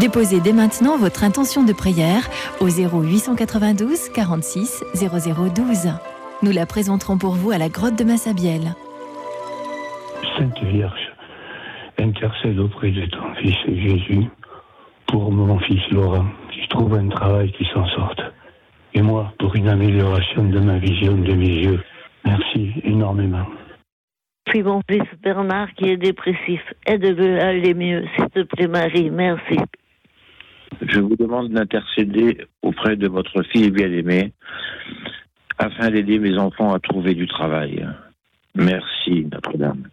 Déposez dès maintenant votre intention de prière au 0892 46 0012. Nous la présenterons pour vous à la grotte de Massabielle. Sainte Vierge, intercède auprès de ton Fils Jésus pour mon fils Laurent, qui trouve un travail qui s'en sorte. Et moi, pour une amélioration de ma vision de mes yeux. Merci énormément. Puis mon fils Bernard qui est dépressif. Aide-le à aller mieux, s'il te plaît, Marie. Merci. Je vous demande d'intercéder auprès de votre fille bien-aimée afin d'aider mes enfants à trouver du travail. Merci, Notre-Dame.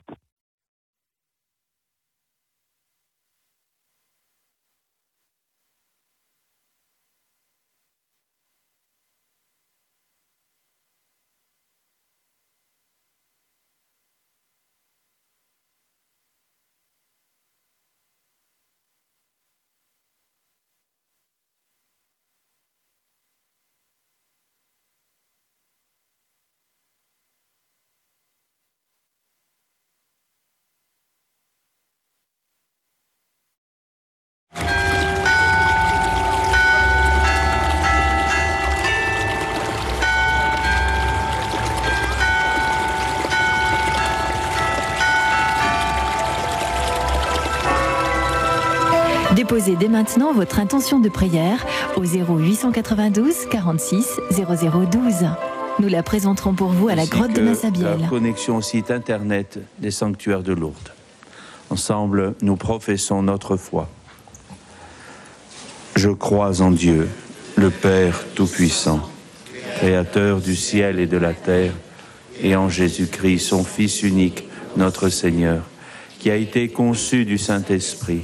Déposez dès maintenant votre intention de prière au 0892 46 0012. Nous la présenterons pour vous à la grotte de Massabielle. La connexion au site internet des sanctuaires de Lourdes. Ensemble, nous professons notre foi. Je crois en Dieu, le Père Tout-Puissant, Créateur du ciel et de la terre, et en Jésus-Christ, son Fils unique, notre Seigneur, qui a été conçu du Saint-Esprit,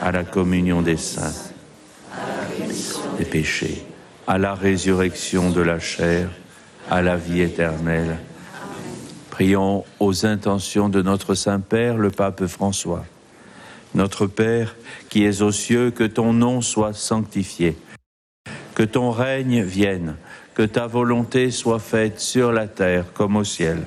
à la communion des saints, des péchés, à la résurrection de la chair, à la vie éternelle. Prions aux intentions de notre Saint-Père, le Pape François. Notre Père, qui es aux cieux, que ton nom soit sanctifié, que ton règne vienne, que ta volonté soit faite sur la terre comme au ciel.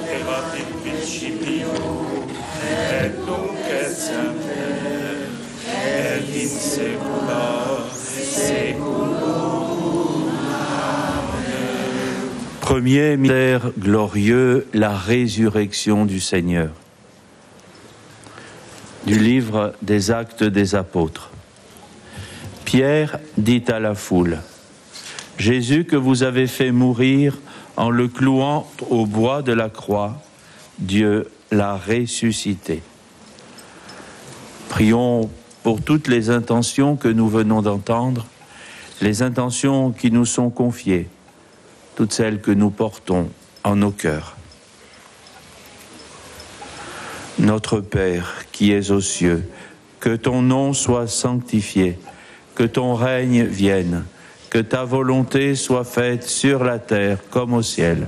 Premier mystère glorieux, la résurrection du Seigneur. Du livre des actes des apôtres. Pierre dit à la foule, Jésus que vous avez fait mourir en le clouant au bois de la croix, Dieu l'a ressuscité. Prions pour toutes les intentions que nous venons d'entendre, les intentions qui nous sont confiées, toutes celles que nous portons en nos cœurs. Notre Père qui es aux cieux, que ton nom soit sanctifié, que ton règne vienne, que ta volonté soit faite sur la terre comme au ciel.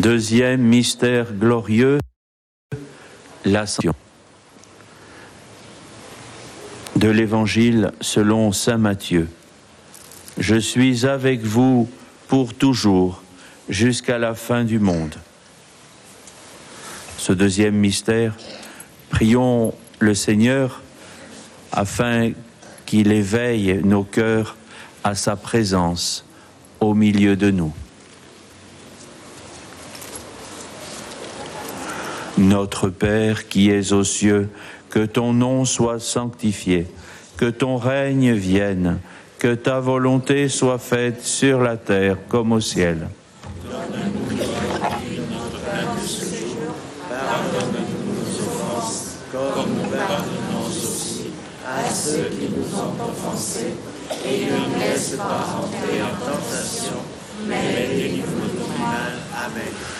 Deuxième mystère glorieux, l'ascension. De l'Évangile selon Saint Matthieu. Je suis avec vous pour toujours, jusqu'à la fin du monde. Ce deuxième mystère, prions le Seigneur afin qu'il éveille nos cœurs à sa présence au milieu de nous. Notre Père qui es aux cieux, que ton nom soit sanctifié, que ton règne vienne, que ta volonté soit faite sur la terre comme au ciel. comme nous pardonnons aussi à ceux qui nous ont offensés, et ne laisse pas entrer en tentation, mais délivre-nous du mal. Amen.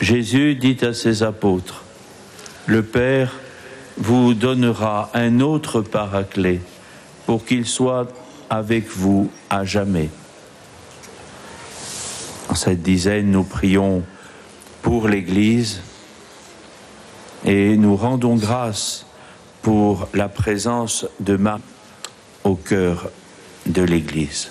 Jésus dit à ses apôtres, Le Père vous donnera un autre paraclet pour qu'il soit avec vous à jamais. En cette dizaine, nous prions pour l'Église et nous rendons grâce pour la présence de Marie au cœur de l'Église.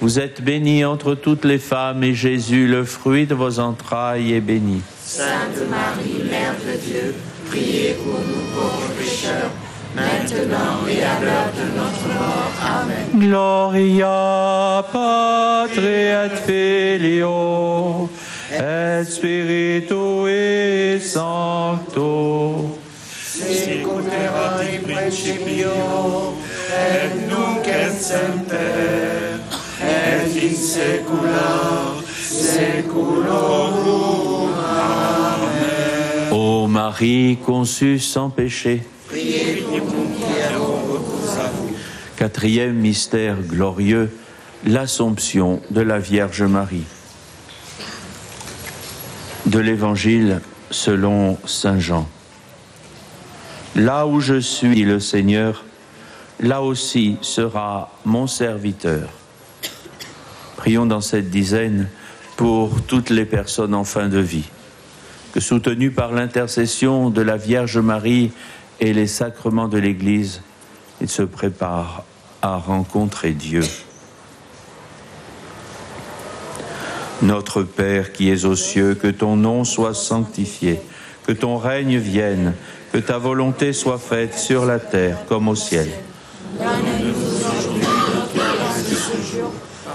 Vous êtes bénie entre toutes les femmes et Jésus, le fruit de vos entrailles, est béni. Sainte Marie, Mère de Dieu, priez pour nous pauvres pécheurs, maintenant et à l'heure de notre mort. Amen. Gloria Patri et Filio et Spiritui Sancto. Sicut in principio, et nunc et semper, Amen. Ô Marie conçue sans péché. Quatrième mystère glorieux, l'Assomption de la Vierge Marie. De l'Évangile selon Saint Jean. Là où je suis le Seigneur, là aussi sera mon serviteur. Prions dans cette dizaine pour toutes les personnes en fin de vie, que soutenues par l'intercession de la Vierge Marie et les sacrements de l'Église, ils se préparent à rencontrer Dieu. Notre Père qui es aux cieux, que ton nom soit sanctifié, que ton règne vienne, que ta volonté soit faite sur la terre comme au ciel. Donne-nous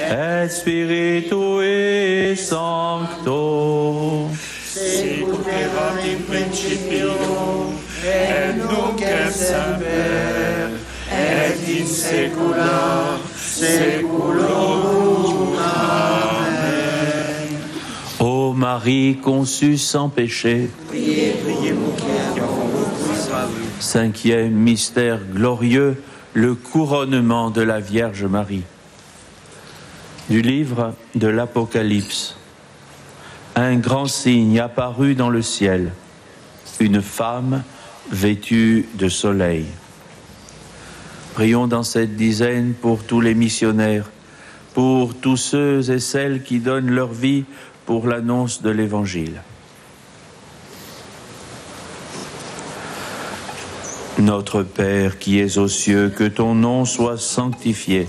et Spiritui Sancto. Sicut erat in principio, et nunc et semper, et in saecula saeculorum. Amen. Ô Marie conçue sans péché, Priez, priez pour cinquième mystère glorieux, le couronnement de la Vierge Marie. Du livre de l'Apocalypse. Un grand signe apparut dans le ciel, une femme vêtue de soleil. Prions dans cette dizaine pour tous les missionnaires, pour tous ceux et celles qui donnent leur vie pour l'annonce de l'Évangile. Notre Père qui es aux cieux, que ton nom soit sanctifié,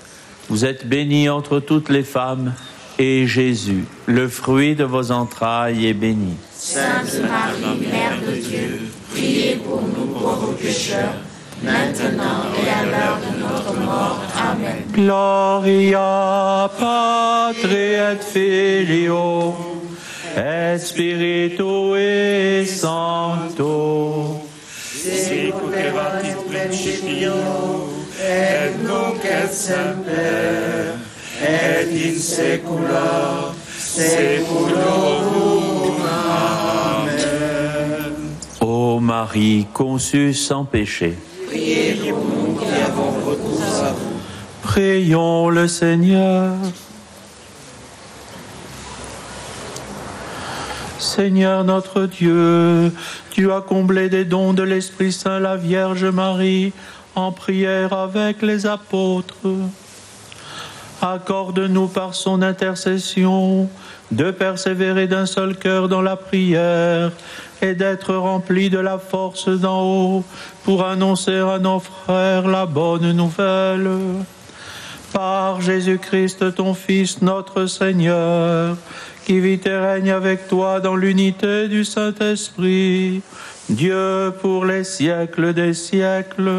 Vous êtes bénie entre toutes les femmes, et Jésus, le fruit de vos entrailles, est béni. Sainte Marie, Mère de Dieu, priez pour nous pauvres pécheurs, maintenant et à l'heure de notre mort. Amen. Gloria Patri et Filio et Spiritui Sancto. Sicut erat in principio, et nunc et semper, et in saecula saeculorum. Amen. Ô Marie, conçue sans péché, nous. Prions le Seigneur. Seigneur notre Dieu, tu as comblé des dons de l'Esprit Saint la Vierge Marie en prière avec les apôtres. Accorde-nous par son intercession de persévérer d'un seul cœur dans la prière et d'être remplis de la force d'en haut pour annoncer à nos frères la bonne nouvelle. Par Jésus-Christ, ton Fils, notre Seigneur, qui vit et règne avec toi dans l'unité du Saint-Esprit, Dieu pour les siècles des siècles.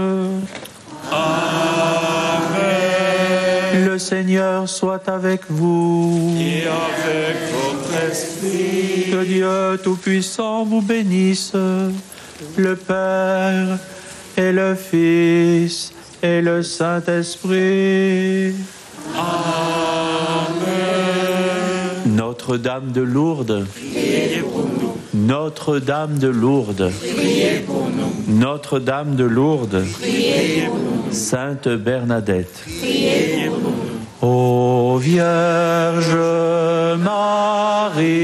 Le Seigneur soit avec vous. Et avec votre esprit, Que Dieu Tout-Puissant vous bénisse, le Père et le Fils et le Saint-Esprit. Notre-Dame de Lourdes, Notre-Dame de Lourdes, Notre-Dame de Lourdes, Sainte Bernadette, Ô Vierge Marie,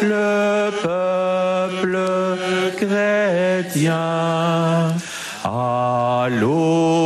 le peuple chrétien, l'eau